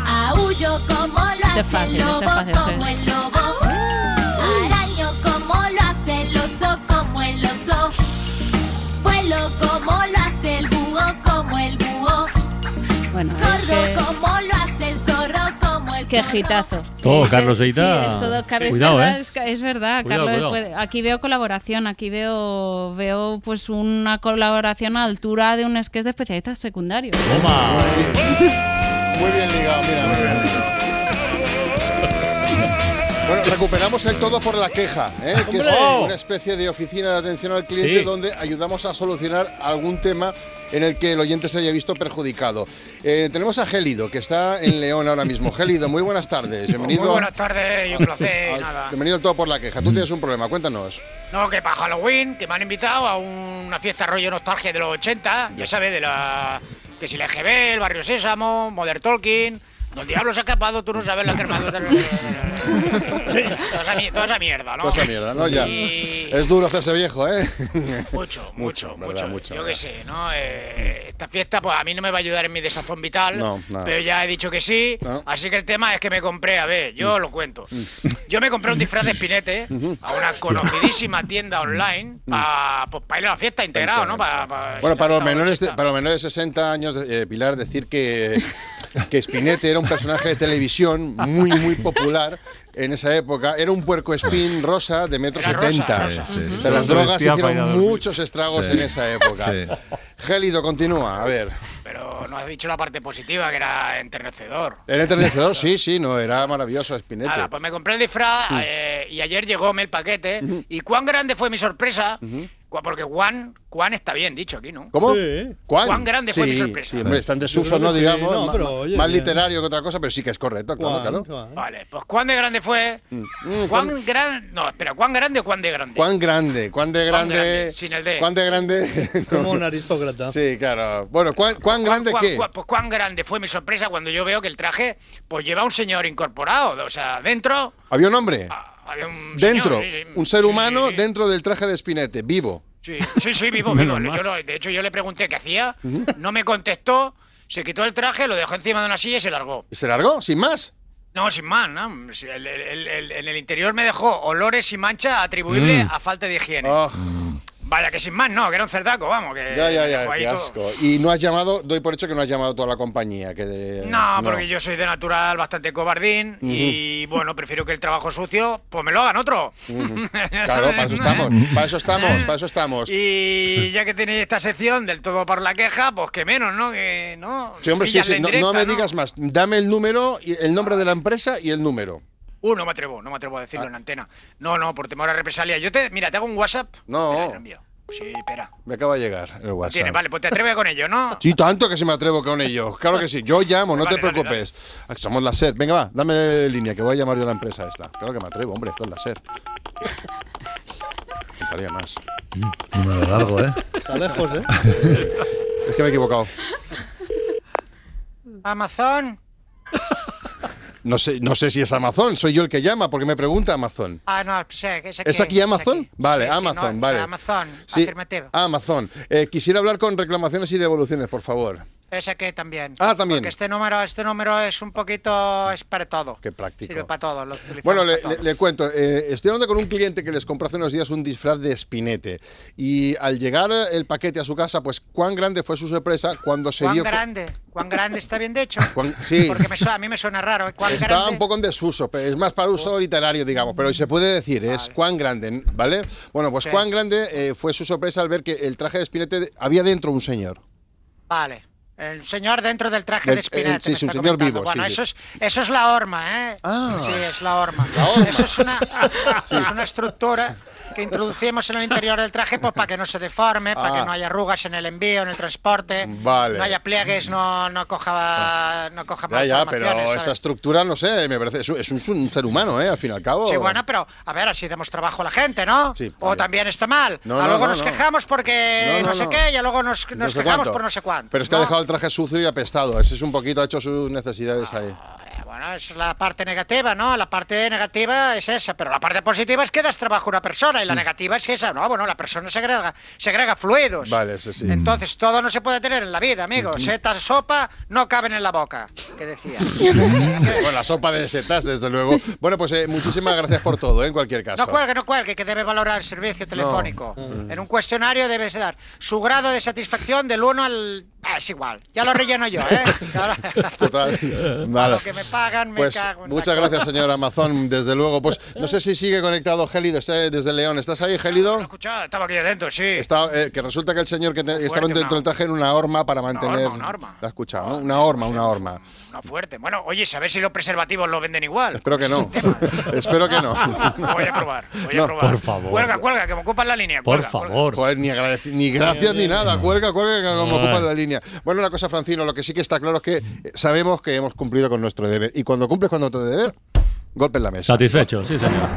Aullo como lo hace es fácil, el lobo, es fácil, sí. como el lobo. Araño como lo hace el oso, como el oso. Vuelo como lo hace el búho, como el búho. Bueno, es Corro que- como Qué. Todo, Carlos sí, Eita. es todo Carlos. Cuidado, es verdad, ¿eh? es, verdad, Cuidado, Carlos. cuidado. puede- aquí veo colaboración, aquí veo veo pues una colaboración a altura de un sketch de especialistas secundarios. Toma. Muy bien ligado, mira. muy bien. Bueno, recuperamos el todo por la queja, ¿eh? que es una especie de oficina de atención al cliente Sí. donde ayudamos a solucionar algún tema en el que el oyente se haya visto perjudicado. Eh, tenemos a Gélido, que está en León ahora mismo. Gélido, muy buenas tardes. Bienvenido. Muy buenas tardes y un placer, nada. Bienvenido al todo por la queja. Tú tienes un problema, cuéntanos. No, que para Halloween, que me han invitado a una fiesta rollo nostalgia de los 80, ya sabes, de la... Que si la EGB, el Barrio Sésamo, Modern Talking... Don Diablo se ha escapado, tú no sabes la que toda, esa, mierda, ¿no? Toda esa mierda, ¿no? Ya. Y- Es duro hacerse viejo, ¿eh? Mucho, mucho, mucho. Mucho, Yo qué sé, ¿no? Eh, esta fiesta, pues a mí no me va a ayudar en mi desazón vital. No, nada. Pero ya he dicho que sí. No. Así que el tema es que me compré, a ver, yo lo cuento. Yo me compré un disfraz de espinete a una conocidísima tienda online para pues, pa ir a la fiesta integrado, ¿no? Pa- pa- Bueno, para los menores de, para los menores de 60 años, eh, Pilar, decir que, que Spinette era un personaje de televisión muy, muy popular en esa época. Era un puerco espín rosa de metro Era rosa, setenta. rosa. Sí, sí. De Solo las drogas hicieron muchos estragos Sí. en esa época. Sí. Gélido, continúa, a ver. Pero no has dicho la parte positiva, que era enternecedor. ¿Era enternecedor? Sí, sí, no, era maravilloso Spinette. Nada, pues me compré el disfraz Mm. eh, y ayer llegóme el paquete. ¿Y cuán grande fue mi sorpresa? Porque Juan, Juan está bien dicho aquí, ¿no? ¿Cómo? Sí. ¿Cuán? Cuán grande fue sí, mi sorpresa. Sí, hombre, está en desuso, no digamos. no, ma- pero, ma- oye, más bien. literario que otra cosa, pero sí que es correcto, claro, claro. Vale, pues cuán de grande fue. Mm, ¿Cuán grande? No, espera, ¿cuán grande o cuán de grande? ¿Cuán grande? ¿Cuán de grande? grande, sin el D. ¿Cuán de grande? Como un aristócrata. Sí, claro. Bueno, ¿cuán, cuán grande ¿Cuán- qué? pues cuán grande fue mi sorpresa cuando yo veo que el traje pues lleva un señor incorporado. O sea, dentro ¿Había un hombre? Había un Dentro, señor, sí, sí. un ser humano dentro del traje de Spinette, vivo. Sí, sí, sí, vivo, vivo. mal. Yo lo- de hecho, yo le pregunté qué hacía, no me contestó, se quitó el traje, lo dejó encima de una silla y se largó. ¿Y se largó? ¿Sin más? No, sin más, ¿no? Sí, el- el- el- en el interior me dejó olores y mancha atribuible Mm. a falta de higiene. Ah, Vaya, que sin más, no, que era un cerdaco, vamos. Que ya, ya, ya, qué asco. Y no has llamado, doy por hecho que no has llamado a toda la compañía. Que de- No, porque yo soy de natural bastante cobardín y bueno, prefiero que el trabajo sucio, pues me lo hagan otro. Claro, para eso estamos, para eso estamos, para eso estamos. Y ya que tenéis esta sección del todo por la queja, pues que menos, ¿no? Que no. Sí, hombre, sí, sí, no, directa, no me digas más. Dame el número, y el nombre de la empresa y el número. Uh, no me atrevo, no me atrevo a decirlo Ah. en antena. No, no, por temor a represalia. Yo te, mira, te hago un WhatsApp. No. Sí, espera. Me acaba de llegar el WhatsApp. Tiene, vale, pues te atreves con ello, ¿no? Sí, tanto que se me atrevo con ellos. Claro que sí. Yo llamo, no Vale, te preocupes. Ah, Somos la SER. Venga, va, dame línea, que voy a llamar yo a la empresa esta. Claro que me atrevo, hombre, esto es la SER. Faltaría más. Número largo, ¿eh? Está lejos, ¿eh? Es que me he equivocado. Amazon. No sé, no sé si es Amazon, soy yo el que llama, porque me pregunta Amazon. Ah, no, sé, es aquí. ¿Es aquí Amazon? aquí. Vale, Sí, sí, Amazon, no, vale. Amazon, afirmativo. Amazon. Eh, quisiera hablar con reclamaciones y devoluciones, por favor. Ese que también. Ah, también. Porque este número, este número es un poquito, es para todo. Qué práctico. Sirve para todo. lo utilizamos Bueno, le, para todo. le- le cuento. eh, estoy hablando con un cliente que les compró hace unos días un disfraz de espinete. Y al llegar el paquete a su casa, pues cuán grande fue su sorpresa cuando se ¿Cuán dio... grande? ¿Cuán grande está bien de hecho? cuán- sí. Porque me su- a mí me suena raro. ¿eh? ¿Cuán Está grande? un poco en desuso, es más para uso literario, digamos, pero se puede decir, es cuán grande, ¿vale? Bueno, pues Sí. cuán grande eh, fue su sorpresa al ver que el traje de espinete había dentro un señor. Vale. El señor dentro del traje Del- de Spinetta. el- sí, sí, un señor comentando. vivo, Bueno, sí, sí. eso, Es, eso es la horma, ¿eh? Ah. Sí, es la horma. Eso es una, es una estructura que introducimos en el interior del traje pues, para que no se deforme, para Ah. que no haya arrugas en el envío, en el transporte, Vale. no haya pliegues, no, no coja, no coja Ya, ya, pero esa estructura, no sé, me parece, es, un- es un, un ser humano, ¿eh? Al fin y al cabo. Sí, bueno, pero a ver, así damos trabajo a la gente, ¿no? Sí, o también está mal. No, a no, luego no, nos no. quejamos porque No, sé qué, y luego nos, No nos quejamos cuánto. por no sé cuánto. Pero es que ha dejado el traje sucio y apestado. Ese es un poquito, ha hecho sus necesidades ahí. Bueno, esa es la parte negativa, ¿no? La parte negativa es esa, pero la parte positiva es que das trabajo a una persona y Mm. la negativa es esa, ¿no? Bueno, la persona segrega, segrega fluidos. Vale, eso sí. Entonces, todo no se puede tener en la vida, amigos. Setas, sopa, no caben en la boca, que decía. bueno, la sopa de setas, desde luego. Bueno, pues eh, muchísimas gracias por todo, ¿eh? en cualquier caso. No cuelgue, no cuelgue, que debe valorar el servicio telefónico. Mm. En un cuestionario debes dar su grado de satisfacción del 1 al... Ah, es igual, ya lo relleno yo, ¿eh? Total. Vale. lo que me pagan, me Pues cago en la muchas cosa. gracias, señor Amazon, desde luego. Pues no sé si sigue conectado Gélido está desde León. ¿Estás ahí, Gélido? Escucha, estaba aquí adentro, sí. Está, eh, que resulta que el señor que te- estaba dentro del traje en una horma para mantener. horma, una horma. ¿La has escuchado, no? Una horma, una horma. No fuerte. Bueno, oye, ¿sabes si los preservativos lo venden igual? Espero que no. Espero que no. Voy a probar, voy No, a probar. por favor. Cuelga, cuelga, que me ocupan la línea. cuelga, cuelga. Joder, ni, ni gracias ni nada. Cuelga, cuelga, que me Ay. ocupa la línea. Bueno, una cosa, Francino, lo que sí que está claro es que sabemos que hemos cumplido con nuestro deber. Y cuando cumples con nuestro deber, golpe en la mesa. Satisfecho, sí, señor.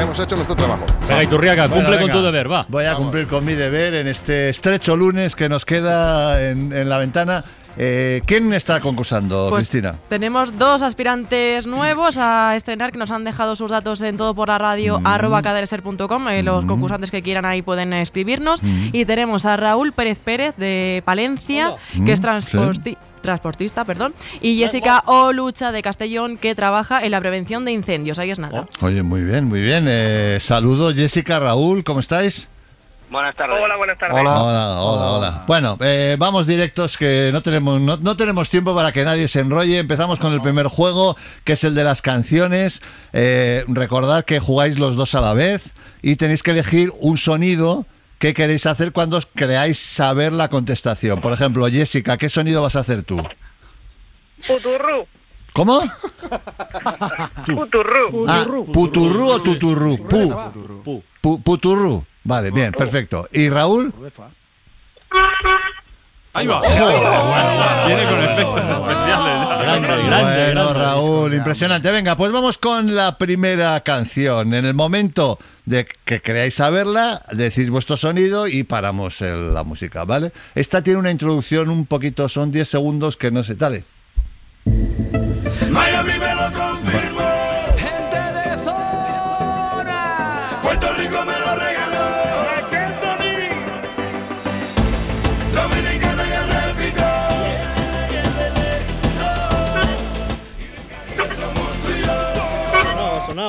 Hemos hecho nuestro trabajo. Venga, Iturriaga, Bueno, cumple con tu deber, va. Voy a cumplir con mi deber en este estrecho lunes que nos queda en, en la ventana. Eh, ¿Quién está concursando, Pues Cristina? Tenemos dos aspirantes nuevos a estrenar que nos han dejado sus datos en todo por la radio Mm. arroba cadereser.com. Eh, los concursantes que quieran ahí pueden escribirnos. Mm. Y tenemos a Raúl Pérez Pérez de Palencia, Mm, que es sí. transportista, perdón, y Jessica Olucha de Castellón, que trabaja en la prevención de incendios. Ahí es nada. Oye, muy bien, muy bien. Eh, saludos, Jessica, Raúl, ¿cómo estáis? Buenas tardes. Hola, buenas tardes. Hola, hola, hola. Bueno, eh, vamos directos que no tenemos, no, no tenemos tiempo para que nadie se enrolle. Empezamos con el primer juego, que es el de las canciones. Eh, recordad que jugáis los dos a la vez y tenéis que elegir un sonido que queréis hacer cuando creáis saber la contestación. Por ejemplo, Jessica, ¿qué sonido vas a hacer tú? Puturru. ¿Cómo? Puturru. Ah, puturru o tuturru. Pu. Pu- puturru. Vale, bien, perfecto. ¿Y Raúl? Ahí va. Viene con efectos especiales. Bueno. Raúl, impresionante. Venga, pues vamos con la primera canción. En el momento de que creáis saberla, decís vuestro sonido y paramos el- la música, ¿vale? Esta tiene una introducción un poquito, son 10 segundos que no sé, dale. Miami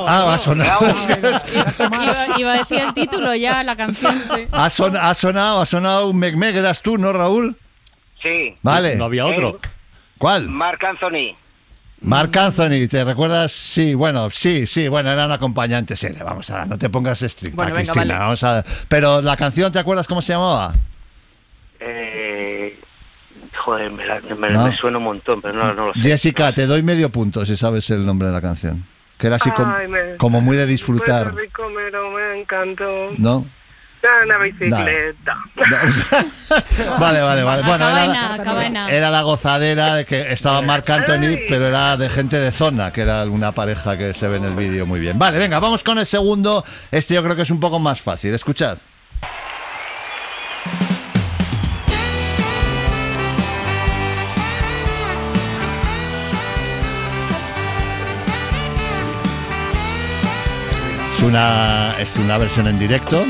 Ah, ha sonado. Iba, iba a decir el título ya, la canción, sí. Ha, son- ha sonado, ha sonado un mecmec, eras tú, ¿no, Raúl? Sí. Vale. No había otro. ¿Cuál? Marc Anthony. Marc Anthony, ¿te recuerdas? Sí, bueno, sí, sí, bueno, era un acompañante serio. Vamos a, no te pongas estricta, Bueno, venga, Cristina. vale. Vamos a, pero la canción, ¿te acuerdas cómo se llamaba? Eh, joder, me, la- me- No. me suena un montón, pero no, no lo sé. Jessica, te doy medio punto si sabes el nombre de la canción. Que era así como, Ay, me- como muy de disfrutar, Puerto Rico me, lo- me encantó. ¿no? Una bicicleta. Vale, vale, vale. Bueno, Cabana, era, cabana. era la gozadera de que estaba Marc Anthony, pero era de gente de zona, que era una pareja que se ve en el vídeo muy bien. Vale, venga, vamos con el segundo. Este yo creo que es un poco más fácil. Escuchad. Es una, es una versión en directo.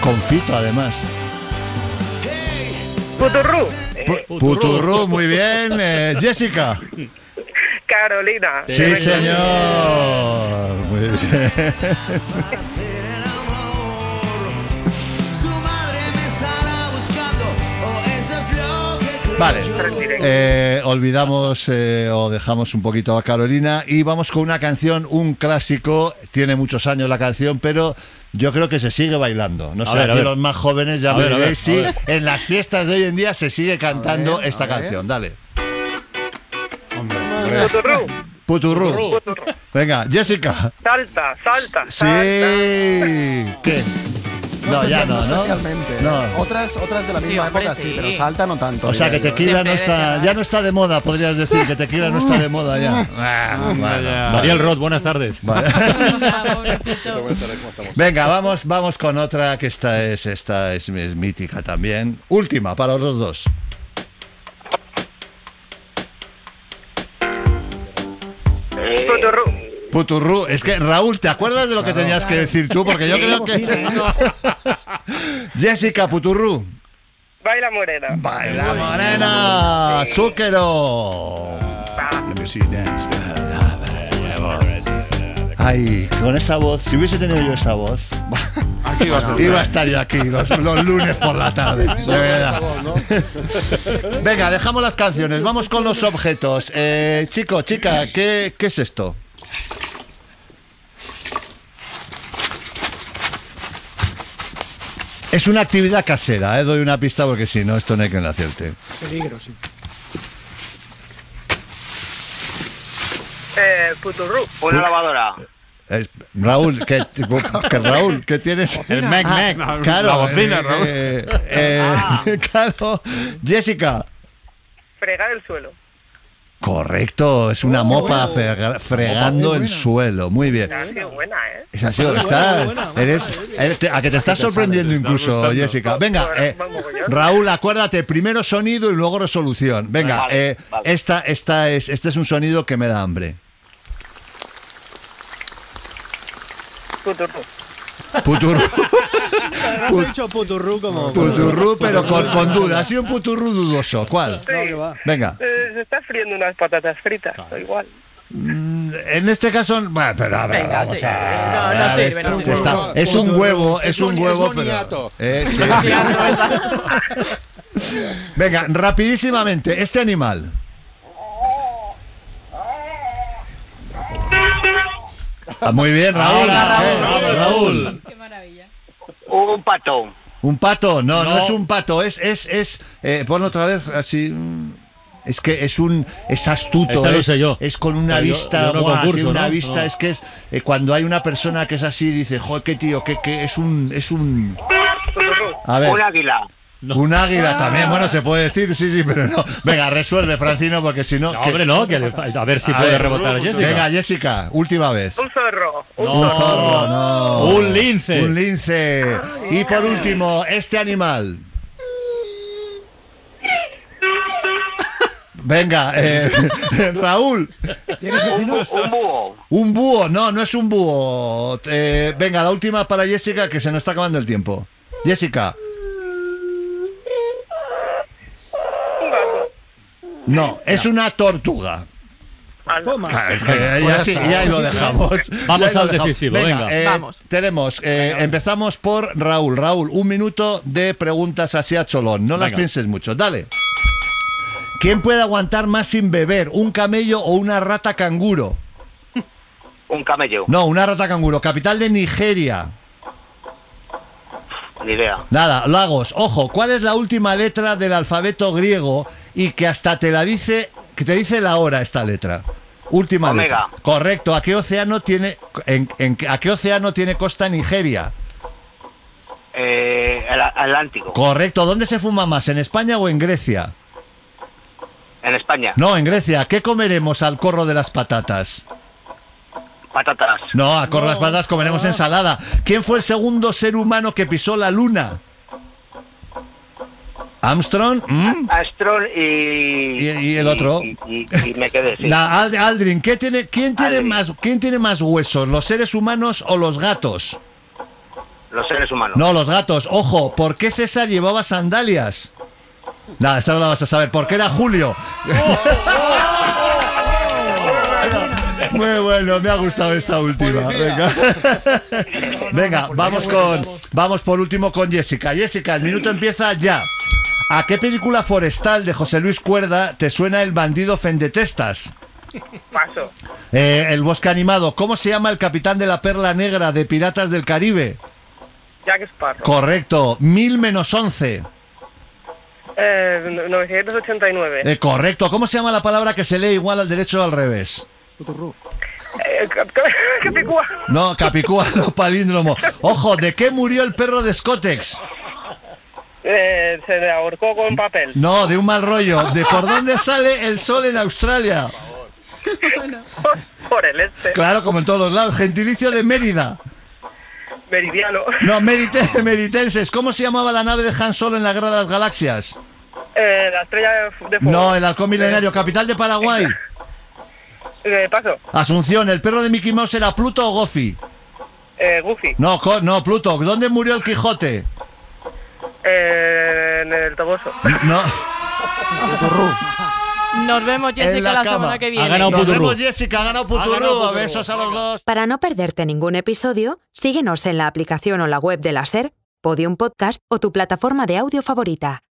Con Fito, además. Puturru. Pu- Puturru, muy bien. Eh, Jessica. Carolina. Sí, señor. Muy bien. Vale. Eh, olvidamos eh, o dejamos un poquito a Carolina y vamos con una canción, un clásico. Tiene muchos años la canción, pero yo creo que se sigue bailando. No A sé, ver, aquí los más jóvenes ya A me ver, a ver, diréis si en las fiestas de hoy en día se sigue cantando ver, esta canción. Dale. Puturru. Puturru. Puturru. Venga, Jessica. Salta, salta, Sí. salta. ¿Qué? No, ya no, ¿no? especialmente. No. Otras, otras de la Sí, misma hombre, época sí, sí. pero salta no tanto. O sea que tequila no está, ya no está de moda, podrías decir que tequila no está de moda ya. Ah, bueno, vale. Ariel Roth, buenas tardes. Vale. Venga, vamos, vamos con otra que esta es, esta es, es mítica también. Última para los dos. Puturru, es que Raúl, ¿te acuerdas de lo que tenías que decir tú? Porque yo creo que. Jessica Puturru. Baila morena. Baila morena, Zúquero. Ay, con esa voz, si hubiese tenido yo esa voz, Aquí vas a estar. iba a estar yo aquí los, los lunes por la tarde. de verdad. Venga, dejamos las canciones, vamos con los objetos. Eh, chico, chica, ¿qué, qué es esto? Es una actividad casera, ¿eh? doy una pista porque si no, esto no hay que hacerte. Peligro, sí. Eh, Puturru. Una lavadora. Es- Raúl, ¿qué, que Raúl, ¿qué tienes? El Mac Ah, Mac. Claro, La bocina, eh, Raúl. eh, eh, claro. Jessica, Fregar el suelo. Correcto, es una mopa frega- fregando el suelo. Muy bien. Ha sido buena, ¿eh? Está, eres, eres- a que te estás sorprendiendo incluso, Jessica. Venga, eh, Raúl, acuérdate, primero sonido y luego resolución. Venga, Vale, eh, vale. esta, esta es, este es un sonido que me da hambre. Puturru. Puturru. Has dicho puturru como. Puturru, pero con, con duda. Ha sido un puturru dudoso. ¿Cuál? Venga. Eh, se está friendo unas patatas fritas, o igual. Mm, En este caso, bueno, pero a ver, Venga, vamos sí. a ver, No, a ver, no es- sirve, no está- sirve. es un huevo, es un huevo, es pero. eh, sí, sí. Venga, rapidísimamente, este animal. Ah, muy bien, Raúl. Eh, Raúl, Raúl. Un pato. Un pato, no, no, No. es un pato, es, es, es, eh, ponlo otra vez así. mm, Es que es un, es astuto, Este lo es, sé yo. es con una Pero vista, yo no buah, concurso, tiene una ¿no? vista, No. es que es eh, cuando hay una persona que es así, dice, joder, qué tío, qué, qué, es un, es un, a ver. Un águila. Un águila también, bueno, se puede decir, sí, sí, pero no. Venga, resuelve, Francino, porque si no. No, que- hombre, no, que le fa- a ver si puede rebotar a Jessica. Venga, Jessica, última vez. Un zorro. Un Un zorro, no. Un lince. Un lince. Y por último, este animal. Venga, eh, Raúl. ¿Tienes vecinos? Un búho. Un búho, no, no es un búho. Eh, venga, la última para Jessica, que se nos está acabando el tiempo. Jessica. No, es una tortuga. Toma. Claro, es que ya, sí, ya ahí lo dejamos. Vamos al decisivo, venga. eh, Vamos. Tenemos, eh, empezamos por Raúl. Raúl, un minuto de preguntas así a cholón. No las pienses mucho. Dale. ¿Quién puede aguantar más sin beber? ¿Un camello o una rata canguro? Un camello. No, una rata canguro. Capital de Nigeria. Ni idea. Nada, Lagos. Ojo, ¿cuál es la última letra del alfabeto griego y que hasta te la dice, que te dice la hora esta letra? Última Omega. letra. Correcto. ¿A qué océano tiene en, en- a qué océano tiene costa Nigeria? Eh, el Atlántico. Correcto. ¿Dónde se fuma más? ¿En España o en Grecia? En España. No, en Grecia. ¿Qué comeremos al corro de las patatas? Patatas. No, de las patatas comeremos ensalada. ¿Quién fue el segundo ser humano que pisó la luna? Armstrong ¿Mm? Astron y... y, y el otro. Y, y- y me quedé, sí. La Ald- Aldrin, ¿qué tiene, ¿quién, tiene más, ¿quién tiene más huesos, los seres humanos o los gatos? Los seres humanos. No, los gatos. Ojo, ¿por qué César llevaba sandalias? Nada, esta no la vas a saber. ¿Por qué era Julio? Muy bueno, me ha gustado esta última. Venga, Venga vamos con, vamos por último con Jessica. Jessica, el minuto empieza ya. ¿A qué película forestal de José Luis Cuerda te suena el bandido Fendetestas? Paso. Eh, el bosque animado. ¿Cómo se llama el capitán de la perla negra de Piratas del Caribe? Jack Sparrow. Correcto. Mil menos once. Eh, 989. Eh, correcto. ¿Cómo se llama la palabra que se lee igual al derecho o al revés? Eh, cap- cap- Capicúa. No, Capicúa, no palíndromo. Ojo, ¿de qué murió el perro de Scotex? Eh, se le ahorcó con papel. No, de un mal rollo. ¿De por dónde sale el sol en Australia? Por el este. Claro, como en todos lados. Gentilicio de Mérida. Meridiano. No, merite- meritenses. ¿Cómo se llamaba la nave de Han Solo en la Guerra de las Galaxias? Eh, la estrella de, de fuego. No, el halcón milenario. Capital de Paraguay. Eh, paso. Asunción, ¿el perro de Mickey Mouse era Pluto o Goofy? Eh, Goofy. No, co- no, Pluto. ¿Dónde murió el Quijote? Eh, en el Toboso. No. Nos vemos, En Jessica, la, cama. semana que viene. Nos vemos, Jessica. Ha ganado Puturru. A besos a los dos. Para no perderte ningún episodio, síguenos en la aplicación o la web de la SER, Podium Podcast o tu plataforma de audio favorita.